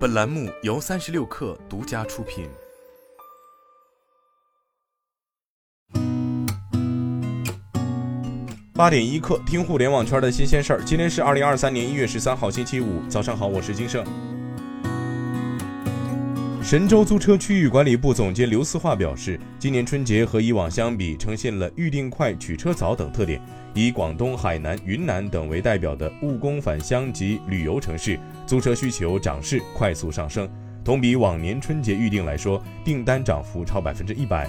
本栏目由三十六氪独家出品。八点一刻，听互联网圈的新鲜事儿。今天是二零二三年一月十三号，星期五，早上好，我是金盛。神州租车区域管理部总监刘思化表示，今年春节和以往相比，呈现了预订快、取车早等特点。以广东、海南、云南等为代表的务工返乡及旅游城市，租车需求涨势快速上升。同比往年春节预订来说，订单涨幅超百分之一百。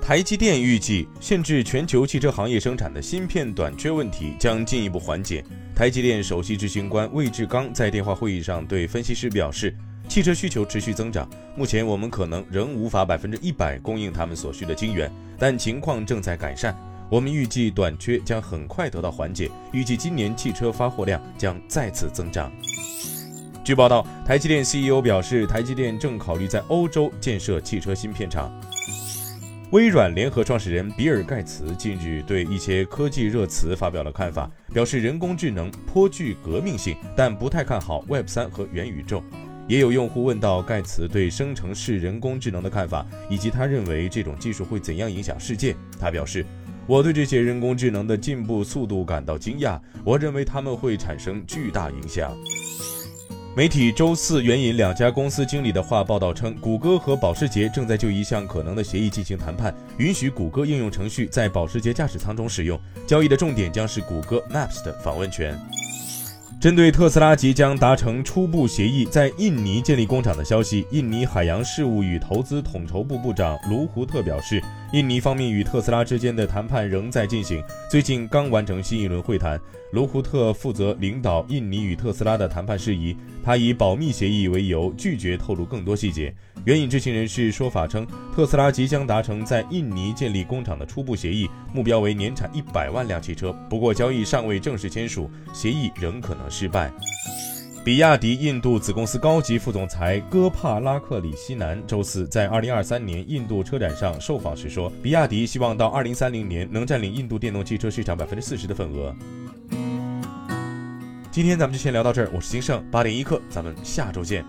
台积电预计，限制全球汽车行业生产的芯片短缺问题将进一步缓解。台积电首席执行官魏志刚在电话会议上对分析师表示。汽车需求持续增长，目前我们可能仍无法百分之一百供应他们所需的晶圆，但情况正在改善。我们预计短缺将很快得到缓解，预计今年汽车发货量将再次增长。据报道，台积电 CEO 表示，台积电正考虑在欧洲建设汽车芯片厂。微软联合创始人比尔·盖茨近日对一些科技热词发表了看法，表示人工智能颇具革命性，但不太看好 Web 三和元宇宙。也有用户问到盖茨对生成式人工智能的看法，以及他认为这种技术会怎样影响世界。他表示：“我对这些人工智能的进步速度感到惊讶，我认为他们会产生巨大影响。”媒体周四援引两家公司经理的话报道称，谷歌和保时捷正在就一项可能的协议进行谈判，允许谷歌应用程序在保时捷驾驶舱中使用。交易的重点将是谷歌 Maps 的访问权。针对特斯拉即将达成初步协议，在印尼建立工厂的消息，印尼海洋事务与投资统筹部部长卢胡特表示，印尼方面与特斯拉之间的谈判仍在进行，最近刚完成新一轮会谈。卢胡特负责领导印尼与特斯拉的谈判事宜，他以保密协议为由拒绝透露更多细节。援引知情人士说法称，特斯拉即将达成在印尼建立工厂的初步协议，目标为年产一百万辆汽车。不过，交易尚未正式签署，协议仍可能失败。比亚迪印度子公司高级副总裁戈帕拉克里希南周四在二零二三年印度车展上受访时说，比亚迪希望到二零三零年能占领印度电动汽车市场百分之四十的份额。今天咱们就先聊到这儿，我是金盛八点一刻，咱们下周见。